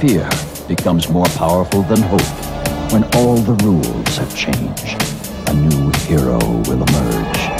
fear becomes more powerful than hope. When all the rules have changed, a new hero will emerge.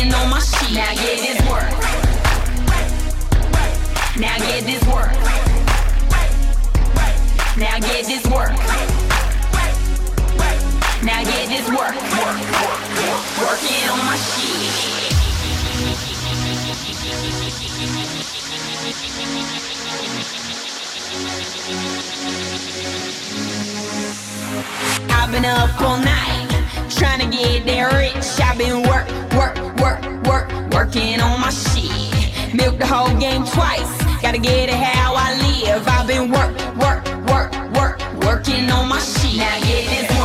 working on my shit. Now get this work. Now get this work. Now get this work. Now get this work. Work, work, work, working on my sheet. I've been up all night trying to get there rich. I've been working on my shit. Milk the whole game twice. Gotta get it how I live. I've been work, work, work, work, working on my shit. Now get this.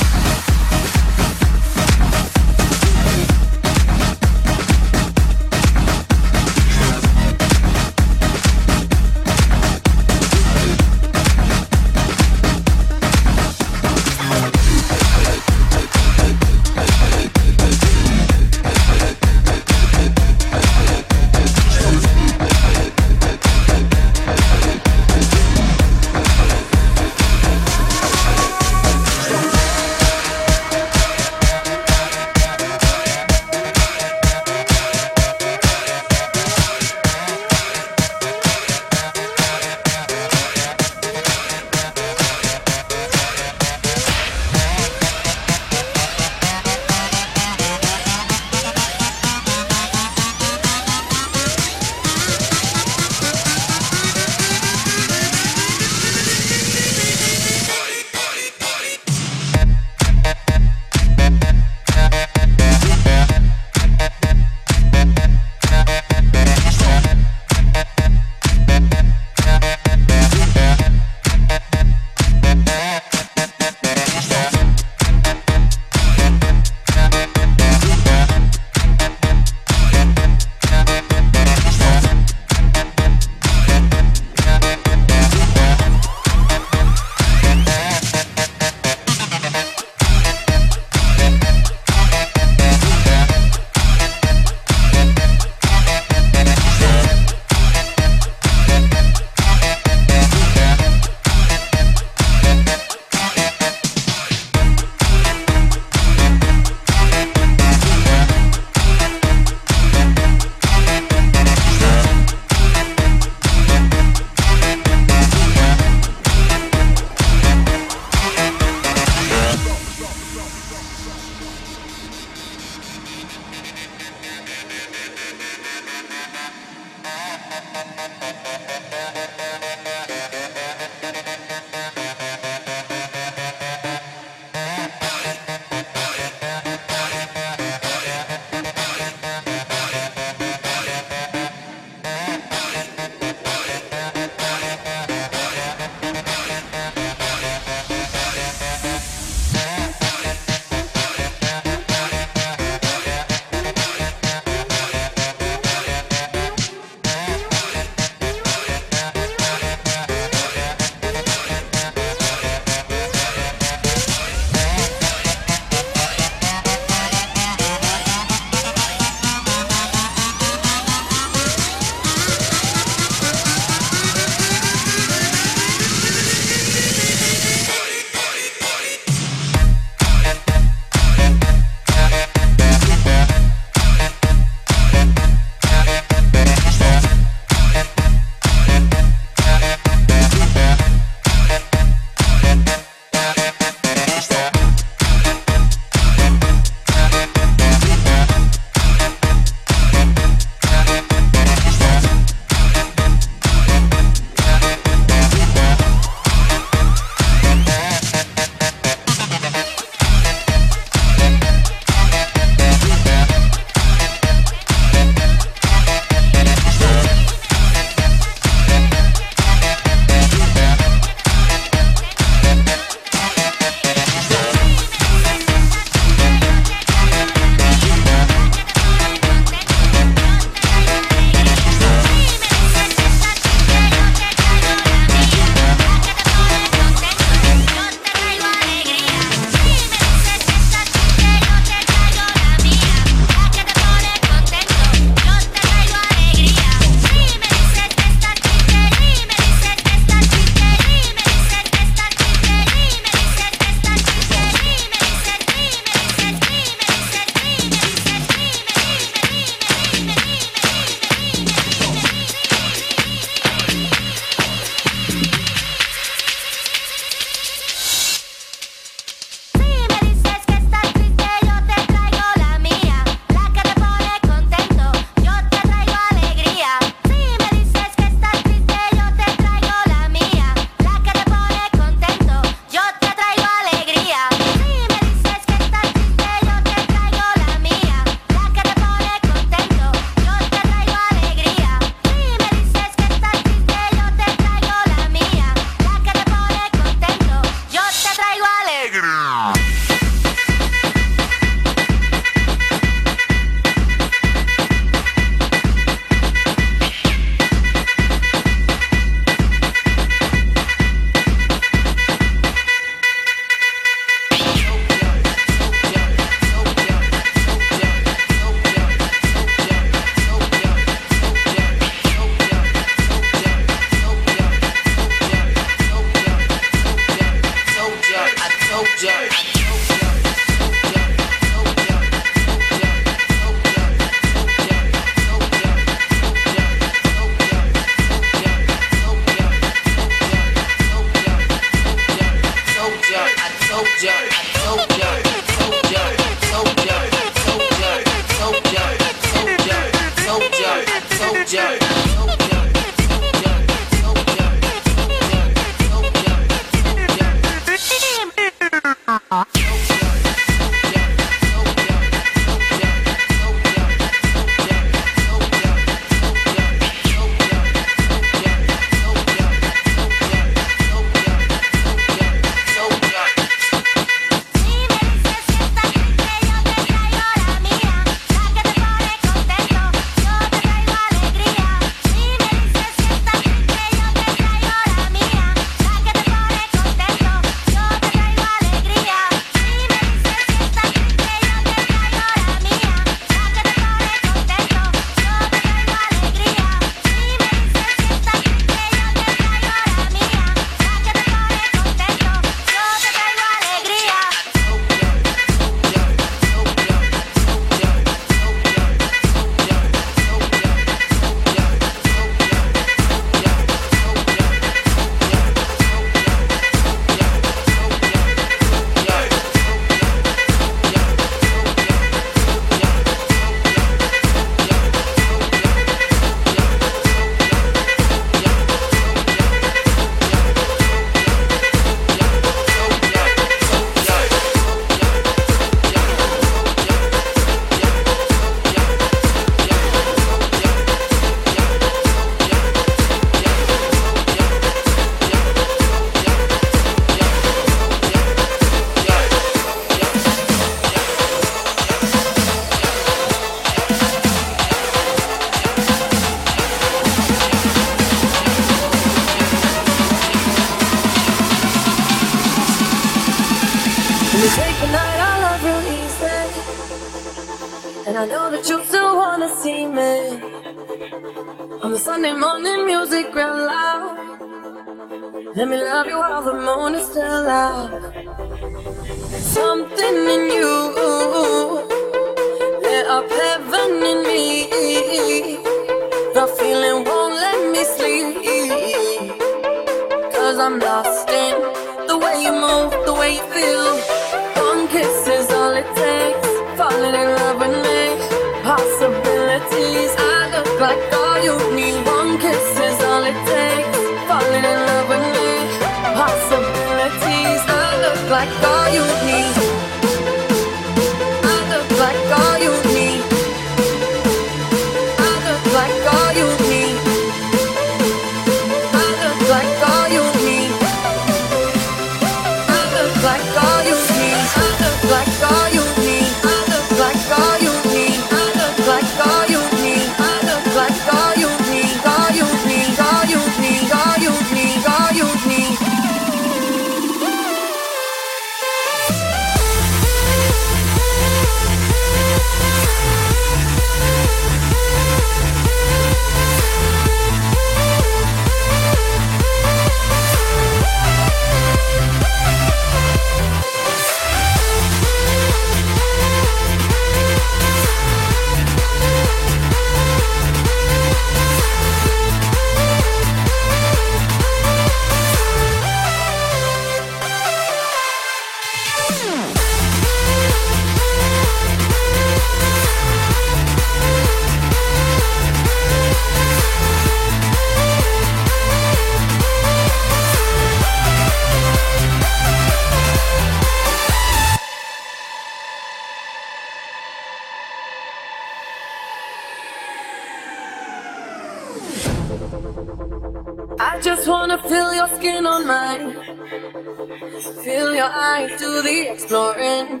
exploring.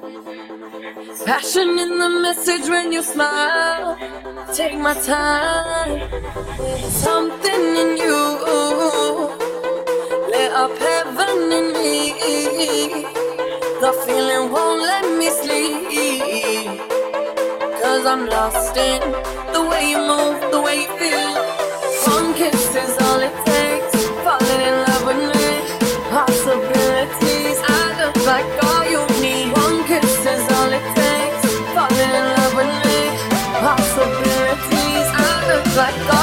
Passion in the message when you smile. Take my time. Something in you lit up heaven in me. The feeling won't let me sleep. Cause I'm lost in the way you move, the way you feel. One kiss is all it takes. Falling in love with me. Possibilities. I look like like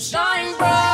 starting bright.